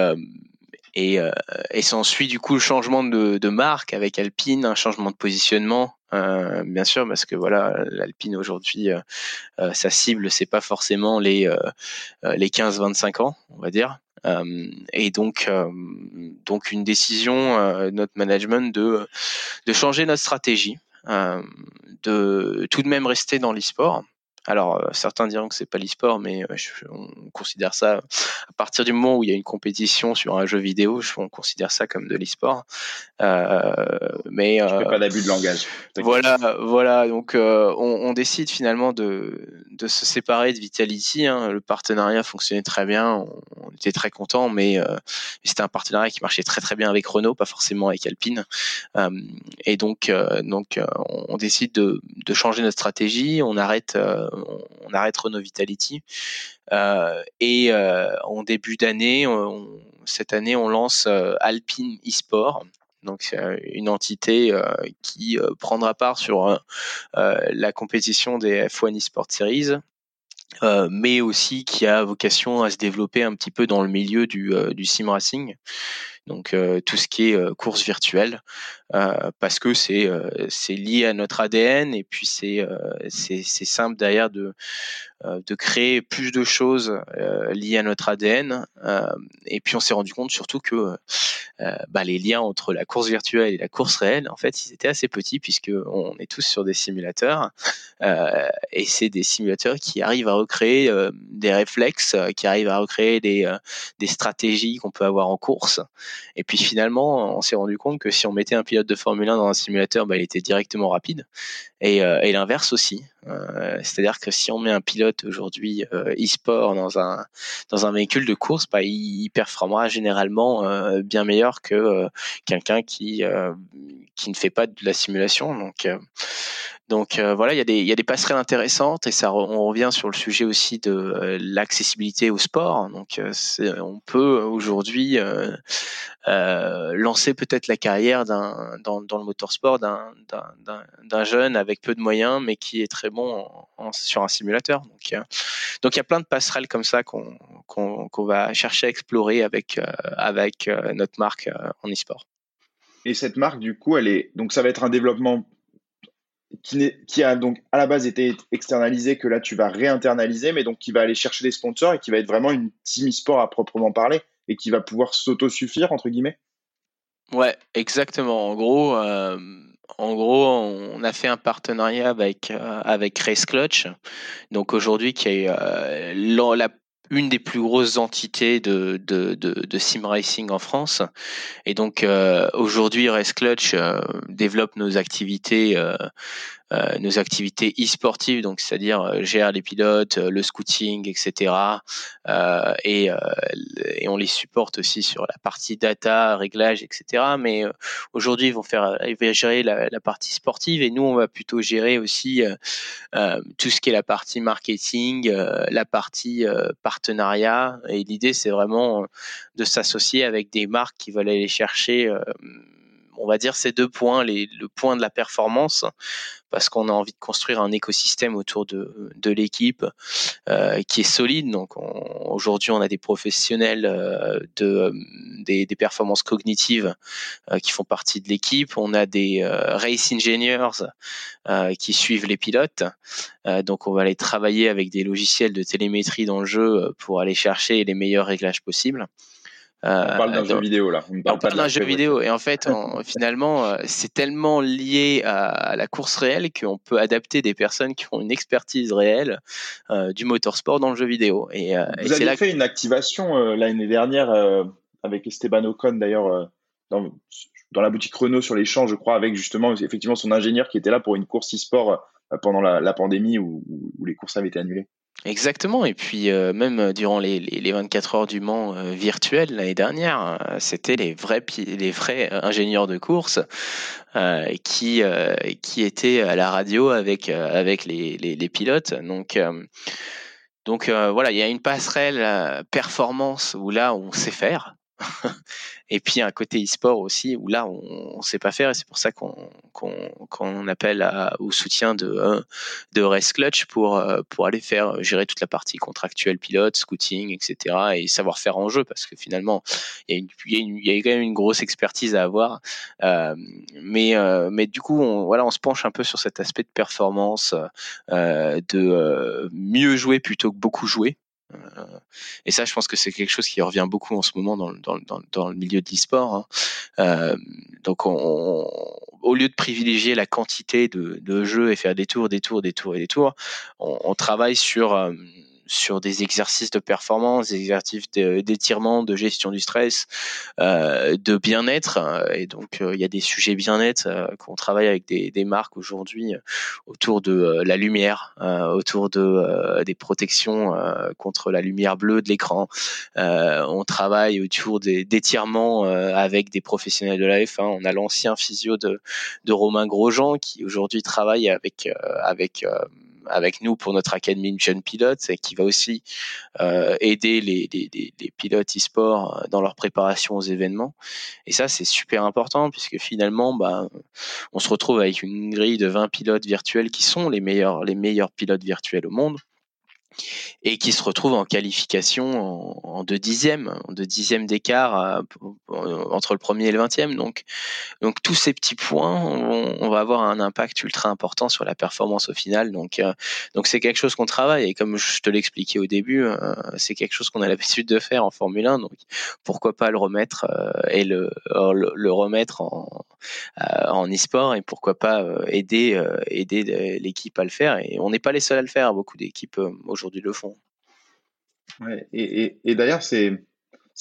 et, euh, et s'ensuit du coup le changement de, de, marque avec Alpine, un changement de positionnement, euh, bien sûr, parce que voilà, l'Alpine aujourd'hui, euh, euh sa cible, c'est pas forcément les euh, les 15-25 ans, on va dire. et donc, donc une décision notre management de de changer notre stratégie, de tout de même rester dans l'e-sport alors, euh, certains diront que c'est pas l'e-sport, mais euh, on considère ça à partir du moment où il y a une compétition sur un jeu vidéo, on considère ça comme de l'e-sport. Euh, mais je fais pas d'abus de langage. Voilà, voilà. Donc, on, décide finalement de, de se séparer de Vitality. Hein. Le partenariat fonctionnait très bien, on, était très contents, mais c'était un partenariat qui marchait très très bien avec Renault, pas forcément avec Alpine. et donc, donc, on décide de, de, changer notre stratégie. On arrête on, arrête Renault Vitality. Euh, et euh, en début d'année, cette année, on lance euh, Alpine eSport. Donc c'est une entité qui prendra part sur la compétition des F1 eSport Series, mais aussi qui a vocation à se développer un petit peu dans le milieu du, du sim racing donc tout ce qui est course virtuelle, parce que c'est lié à notre ADN et puis c'est simple derrière de créer plus de choses liées à notre ADN. et puis on s'est rendu compte surtout que bah, les liens entre la course virtuelle et la course réelle, en fait, ils étaient assez petits puisque on est tous sur des simulateurs et c'est des simulateurs qui arrivent à recréer des réflexes, qui arrivent à recréer des stratégies qu'on peut avoir en course. Et puis finalement, on s'est rendu compte que si on mettait un pilote de Formule 1 dans un simulateur, bah, il était directement rapide. Et, euh, et l'inverse aussi. Euh, C'est-à-dire que si on met un pilote aujourd'hui euh, e-sport dans un dans un véhicule de course, bah, il, performera généralement euh, bien meilleur que quelqu'un qui qui ne fait pas de la simulation. Donc donc voilà, il y, a des, il y a des passerelles intéressantes et ça on revient sur le sujet aussi de l'accessibilité au sport. Donc on peut aujourd'hui lancer peut-être la carrière d'un, dans, dans le motorsport d'un, d'un, jeune avec peu de moyens mais qui est très bon sur un simulateur. Donc, donc il y a plein de passerelles comme ça qu'on, qu'on, qu'on va chercher à explorer avec, avec notre marque en e-sport. Et cette marque, du coup, elle est donc ça va être un développement qui, qui, a donc à la base été externalisé, que là tu vas réinternaliser, mais donc qui va aller chercher des sponsors et qui va être vraiment une team e-sport à proprement parler et qui va pouvoir s'auto-suffire, entre guillemets? Ouais, exactement. En gros, euh, en gros, on a fait un partenariat avec, euh, avec Race Clutch, donc aujourd'hui qui est euh, la une des plus grosses entités de, de, sim racing en France. Et donc euh, aujourd'hui, Race Clutch développe nos activités nos activités e-sportives, donc c'est-à-dire euh, gère les pilotes, euh, le scouting, etc. Et, et, on les supporte aussi sur la partie data, réglage, etc. Mais aujourd'hui, ils vont faire, ils vont gérer la, la, partie sportive et nous, on va plutôt gérer aussi tout ce qui est la partie marketing, la partie partenariat. Et l'idée, c'est vraiment de s'associer avec des marques qui veulent aller chercher on va dire ces deux points, le point de la performance, parce qu'on a envie de construire un écosystème autour de, l'équipe euh, qui est solide. Donc aujourd'hui, on a des professionnels euh, de euh, des, performances cognitives qui font partie de l'équipe. On a des race engineers qui suivent les pilotes. donc on va aller travailler avec des logiciels de télémétrie dans le jeu pour aller chercher les meilleurs réglages possibles. Euh, on parle d'un jeu vidéo là. On parle, d'un jeu vidéo et en fait, finalement, euh, c'est tellement lié à, la course réelle qu'on peut adapter des personnes qui ont une expertise réelle euh, du motorsport dans le jeu vidéo. Et, Vous avez fait une activation l'année dernière avec Esteban Ocon d'ailleurs dans, dans, la boutique Renault sur les champs, je crois, avec justement effectivement son ingénieur qui était là pour une course e-sport pendant la, la, pandémie où, où, les courses avaient été annulées. Exactement, et puis même durant les, les, 24 heures du Mans virtuel l'année dernière, c'était les vrais, les vrais ingénieurs de course qui, qui étaient à la radio avec, avec les, les pilotes. Donc, donc voilà, il y a une passerelle performance où là on sait faire, et puis un côté e-sport aussi où là on ne sait pas faire et c'est pour ça qu'on appelle au soutien de, euh, de Race Clutch pour, euh, pour aller faire gérer toute la partie contractuelle pilote, scouting, etc. et savoir faire en jeu parce que finalement il y, a quand même une grosse expertise à avoir. Euh, mais, mais du coup on, voilà, on se penche un peu sur cet aspect de performance, de mieux jouer plutôt que beaucoup jouer. Euh, et ça, je pense que c'est quelque chose qui revient beaucoup en ce moment dans, le milieu de l'e-sport. Hein. Euh, donc, on, au lieu de privilégier la quantité de, jeux et faire des tours, des tours, des tours et des tours, on, on travaille sur euh, sur des exercices de performance, des exercices d'étirement, de gestion du stress, euh, de bien-être. Euh, et donc, euh, il y a des sujets bien-être qu'on travaille avec des, des marques aujourd'hui autour de la lumière, autour de des protections contre la lumière bleue de l'écran. on travaille autour d'étirements avec des professionnels de la F1. On a l'ancien physio de, de Romain Grosjean qui aujourd'hui travaille avec avec avec nous pour notre Academy Jeune Pilote et qui va aussi euh, aider les, pilotes e-sport euh, dans leur préparation aux événements. Et ça, c'est super important puisque finalement, bah, on se retrouve avec une grille de 20 pilotes virtuels qui sont les meilleurs, les meilleurs pilotes virtuels au monde et qui se retrouve en qualification en, deux dixièmes, en deux dixièmes d'écart euh, entre le premier et le vingtième. Donc, donc tous ces petits points, on, va avoir un impact ultra important sur la performance au final. Donc, euh, donc c'est quelque chose qu'on travaille et comme je te l'expliquais au début, euh, c'est quelque chose qu'on a l'habitude de faire en Formule 1. Donc, pourquoi pas le remettre et le, remettre en, en e-sport et pourquoi pas aider aider l'équipe à le faire. Et on n'est pas les seuls à le faire. Beaucoup d'équipes aujourd'hui aujourd'hui le. Ouais, et, d'ailleurs, c'est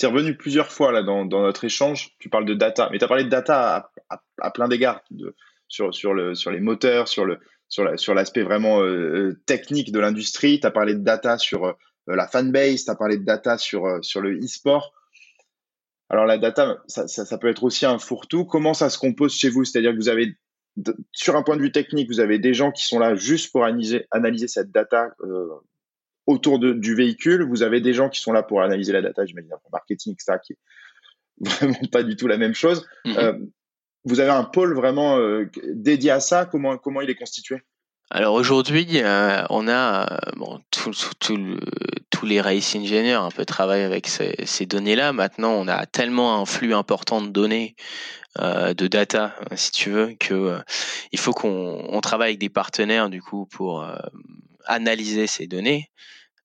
revenu plusieurs fois là dans, notre échange. Tu parles de data, mais tu as parlé de data à, plein d'égards, sur, sur, le, sur les moteurs, sur l'aspect vraiment euh, technique de l'industrie. Tu as parlé de data sur euh, la fanbase, tu as parlé de data sur, euh, le e-sport. Alors la data, ça, peut être aussi un fourre-tout. Comment ça se compose chez vous? C'est-à-dire que vous avez, sur un point de vue technique, vous avez des gens qui sont là juste pour analyser cette data autour du véhicule, vous avez des gens qui sont là pour analyser la data, j'imagine, pour marketing, etc., qui est vraiment pas du tout la même chose. Mm-hmm. Euh, vous avez un pôle vraiment euh, dédié à ça. Comment, comment il est constitué? Alors aujourd'hui, euh, on a bon, tous les race engineers un peu travaillent avec ces, données-là. Maintenant, on a tellement un flux important de données, de data, si tu veux, que il faut qu'on travaille avec des partenaires du coup pour analyser ces données.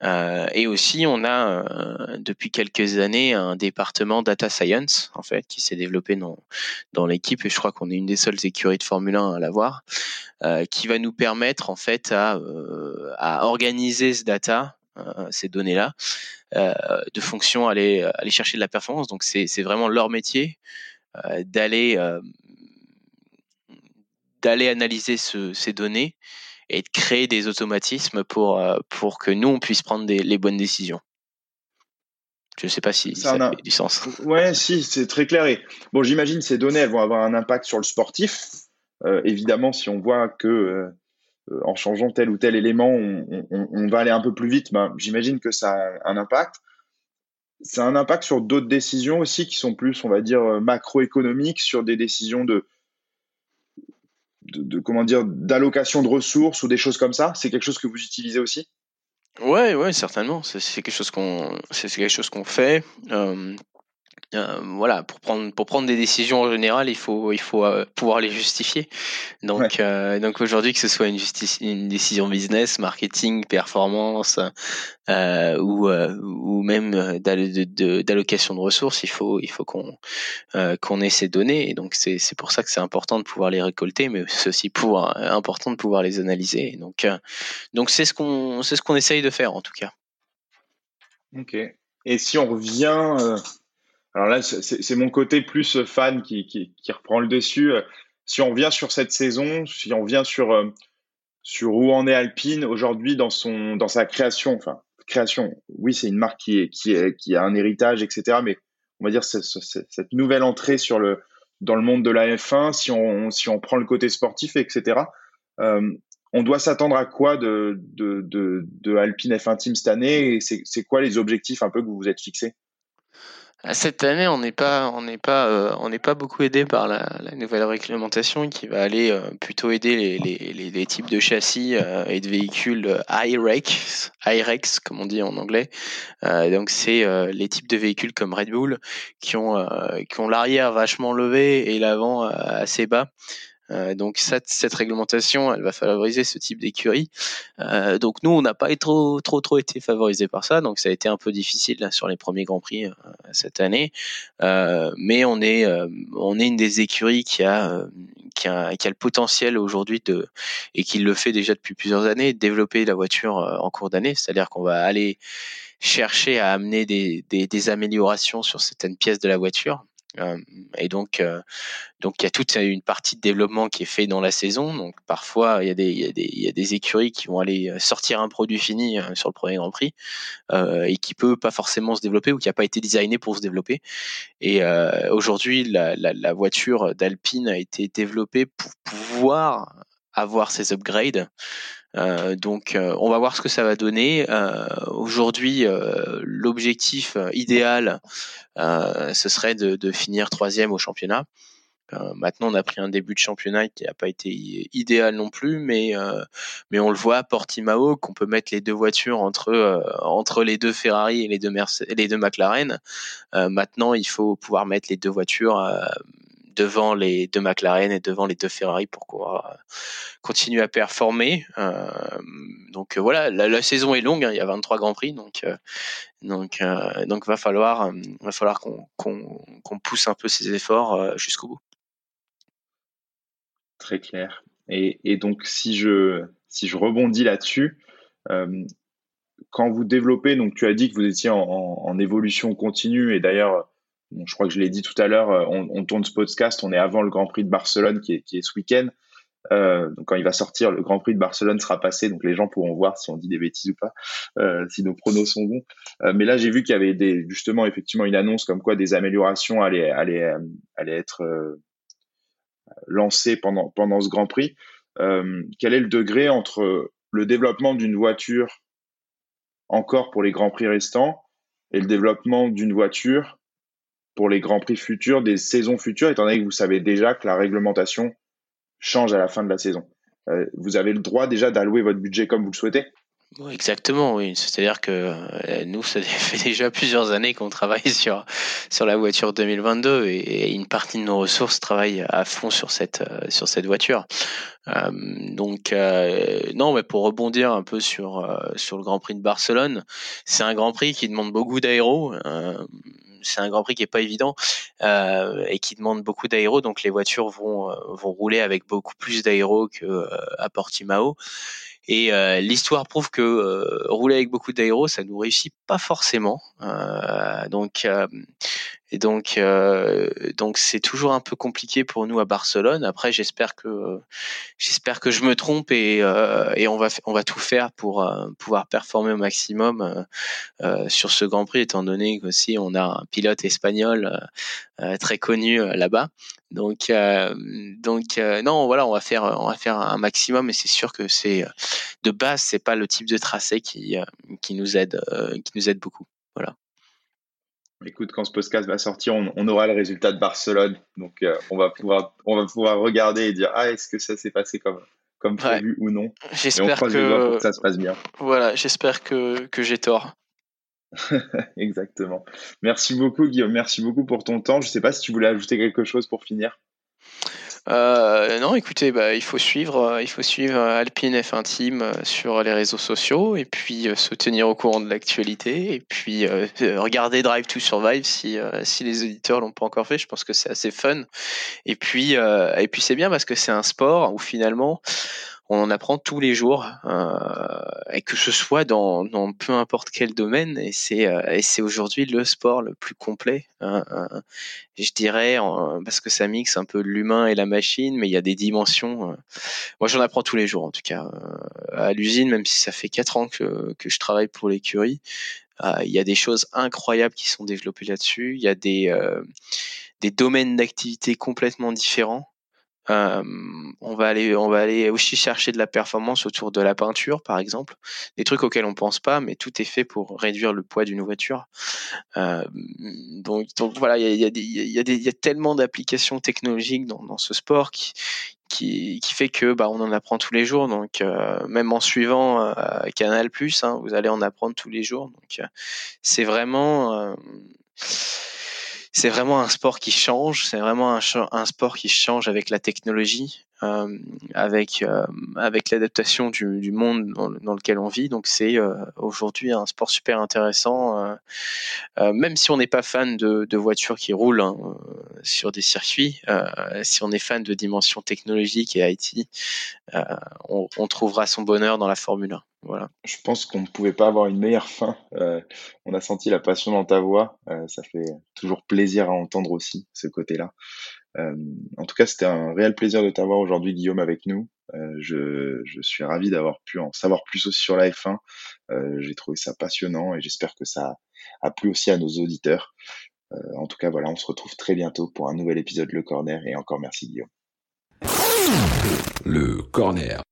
Euh, et aussi, on a euh, depuis quelques années un département data science en fait qui s'est développé dans l'équipe et je crois qu'on est une des seules écuries de Formule 1 à l'avoir, euh, qui va nous permettre en fait à organiser ces données là, de fonction aller chercher de la performance. Donc c'est vraiment leur métier d'aller d'aller analyser ce, ces données et de créer des automatismes pour, euh, pour que nous, on puisse prendre des, les bonnes décisions. Je ne sais pas si ça, fait du sens. Ouais, si, c'est très clair. Et bon, j'imagine ces données, elles vont avoir un impact sur le sportif. Euh, évidemment, si on voit que euh, en changeant tel ou tel élément, on, on, on va aller un peu plus vite, ben, j'imagine que ça a un impact. Ça a un impact sur d'autres décisions aussi qui sont plus, on va dire, macroéconomiques, sur des décisions de, de, comment dire d'allocation de ressources ou des choses comme ça C'est quelque chose que vous utilisez aussi? Ouais, ouais, certainement. C'est quelque chose qu'on, c'est quelque chose qu'on fait. Euh, euh, voilà, pour prendre pour prendre des décisions en général, il faut il faut euh, pouvoir les justifier. Donc euh, donc aujourd'hui que ce soit une, une décision business, marketing, performance ou ou même d'allocation de, ressources, il faut il faut qu'on qu'on ait ces données. Et donc c'est c'est pour ça que c'est important de pouvoir les récolter, mais c'est aussi pour important de pouvoir les analyser. Donc donc c'est ce qu'on c'est ce qu'on essaye de faire en tout cas. Ok. Et si on revient alors là, c'est mon côté plus fan qui, qui, qui, reprend le dessus. Si on vient sur cette saison, si on vient sur, euh, sur où en est Alpine aujourd'hui dans son dans sa création. Enfin, création. Oui, c'est une marque qui est qui est qui a un héritage, etc. Mais on va dire cette nouvelle entrée sur le dans le monde de la F1, si on si on prend le côté sportif, etc. Euh, on doit s'attendre à quoi de, de, de, de Alpine F1 Team cette année et c'est quoi les objectifs un peu que vous vous êtes fixés? Cette année, on n'est pas, on n'est pas, euh, on n'est pas beaucoup aidé par la, nouvelle réglementation qui va aller euh, plutôt aider les, les, les, types de châssis euh, et de véhicules IREX, IREX comme on dit en anglais. donc c'est les types de véhicules comme Red Bull qui ont, qui ont l'arrière vachement levé et l'avant assez bas. Euh, donc cette, réglementation, elle va favoriser ce type d'écurie. Euh, donc nous, on n'a pas trop, trop, trop été favorisé par ça, donc ça a été un peu difficile sur les premiers grands prix euh, cette année. Mais on est, on est une des écuries qui a, qui a, qui a le potentiel aujourd'hui de et qui le fait déjà depuis plusieurs années, de développer la voiture en cours d'année. C'est-à-dire qu'on va aller chercher à amener des, des, des améliorations sur certaines pièces de la voiture. Euh, et donc, euh, donc il y a toute une partie de développement qui est fait dans la saison. Donc parfois il y a des, il y a des, il y a des écuries qui vont aller sortir un produit fini euh, sur le premier Grand Prix euh, et qui peut pas forcément se développer ou qui a pas été designé pour se développer. Et euh, aujourd'hui la, la, la, voiture d'Alpine a été développée pour pouvoir avoir ces upgrades. Euh, donc, on va voir ce que ça va donner. Euh, Aujourd'hui, l'objectif idéal euh, ce serait de, de, finir troisième au championnat. Euh, maintenant, on a pris un début de championnat qui n'a pas été idéal non plus, mais euh, mais on le voit, Portimao, qu'on peut mettre les deux voitures entre entre les deux Ferrari et les deux Mercedes, les deux McLaren. maintenant, il faut pouvoir mettre les deux voitures devant les deux McLaren et devant les deux Ferrari pour pouvoir euh, continuer à performer. Euh, donc euh, voilà, la, saison est longue, hein, il y a 23 grands prix, donc donc donc va falloir va falloir qu'on pousse un peu ses efforts jusqu'au bout. Très clair. Et, et, donc si je si je rebondis là-dessus. quand vous développez, donc tu as dit que vous étiez en évolution continue et d'ailleurs je crois que je l'ai dit tout à l'heure, euh, on, tourne ce podcast, on est avant le Grand Prix de Barcelone qui est, qui est ce week-end. Euh, donc quand il va sortir, le Grand Prix de Barcelone sera passé, donc les gens pourront voir si on dit des bêtises ou pas, euh, si nos pronos sont bons. Euh, mais là, j'ai vu qu'il y avait des, justement effectivement une annonce comme quoi des améliorations allaient, allaient, euh, allaient être euh, lancées pendant, pendant ce Grand Prix. quel est le degré entre le développement d'une voiture encore pour les Grands Prix restants et le développement d'une voiture pour les grands prix futurs, des saisons futures, étant donné que vous savez déjà que la réglementation change à la fin de la saison. Euh, vous avez le droit déjà d'allouer votre budget comme vous le souhaitez exactement, oui. C'est-à-dire que euh, nous, ça fait déjà plusieurs années qu'on travaille sur, sur la voiture 2022 et, une partie de nos ressources travaille à fond sur cette, euh, sur cette voiture. donc, non, mais pour rebondir un peu sur, sur le Grand Prix de Barcelone, c'est un Grand Prix qui demande beaucoup d'aéro c'est un Grand Prix qui est pas évident euh, et qui demande beaucoup d'aéro, donc les voitures vont euh, vont rouler avec beaucoup plus d'aéro que euh, à Portimao. Et euh, l'histoire prouve que rouler avec beaucoup d'aéro, ça nous réussit pas forcément. Donc, et donc, donc c'est toujours un peu compliqué pour nous à Barcelone. Après, j'espère que j'espère que je me trompe et, et on va on va tout faire pour pouvoir performer au maximum sur ce Grand Prix, étant donné qu'aussi on a un pilote espagnol très connu là-bas. Donc, euh, donc euh, non, voilà, on va faire, on va faire un maximum, et c'est sûr que c'est de base, c'est pas le type de tracé qui, euh, qui nous aide, qui nous aide beaucoup. Voilà. Écoute, quand ce podcast va sortir, on, aura le résultat de Barcelone, donc on va pouvoir, on va pouvoir regarder et dire ah est-ce que ça s'est passé comme comme prévu ou non? J'espère que... que ça se passe bien. Voilà, j'espère que que j'ai tort. Exactement. Merci beaucoup, Guillaume. Merci beaucoup pour ton temps. Je ne sais pas si tu voulais ajouter quelque chose pour finir. Euh, non, écoutez, bah, il faut suivre, euh, il faut suivre euh, Alpine F1 Team sur les réseaux sociaux et puis se tenir au courant de l'actualité et puis regarder Drive to Survive si si les auditeurs l'ont pas encore fait. Je pense que c'est assez fun. Et puis et puis c'est bien parce que c'est un sport où finalement on en apprend tous les jours, et que ce soit dans, dans, peu importe quel domaine. Et c'est et c'est aujourd'hui le sport le plus complet. Hein, je dirais parce que ça mixe un peu l'humain et la machine, mais il y a des dimensions. moi, j'en apprends tous les jours, en tout cas, à l'usine, même si ça fait quatre ans que, que je travaille pour l'écurie. Il y a des choses incroyables qui sont développées là-dessus. Il y a des, des domaines d'activité complètement différents. Euh, on va aller, on va aller aussi chercher de la performance autour de la peinture, par exemple, des trucs auxquels on pense pas, mais tout est fait pour réduire le poids d'une voiture. Euh, donc, donc voilà, il y a, y, a y a, tellement d'applications technologiques dans, dans, ce sport qui, qui, qui, fait que bah, on en apprend tous les jours. Donc euh, même en suivant euh, Canal hein, vous allez en apprendre tous les jours. Donc euh, c'est vraiment c'est vraiment un sport qui change, c'est vraiment un, sport qui change avec la technologie, euh, avec euh, avec l'adaptation du, monde dans, lequel on vit. Donc c'est euh, aujourd'hui un sport super intéressant, même si on n'est pas fan de, voitures qui roulent hein, sur des circuits. si on est fan de dimensions technologiques et IT, on, on trouvera son bonheur dans la Formule 1. Voilà. Je pense qu'on ne pouvait pas avoir une meilleure fin. Euh, on a senti la passion dans ta voix. Euh, ça fait toujours plaisir à entendre aussi ce côté-là. Euh, en tout cas, c'était un réel plaisir de t'avoir aujourd'hui, Guillaume, avec nous. Je, je, suis ravi d'avoir pu en savoir plus aussi sur la F1. J'ai trouvé ça passionnant et j'espère que ça a plu aussi à nos auditeurs. en tout cas, voilà, on se retrouve très bientôt pour un nouvel épisode Le Corner et encore merci, Guillaume. Le Corner.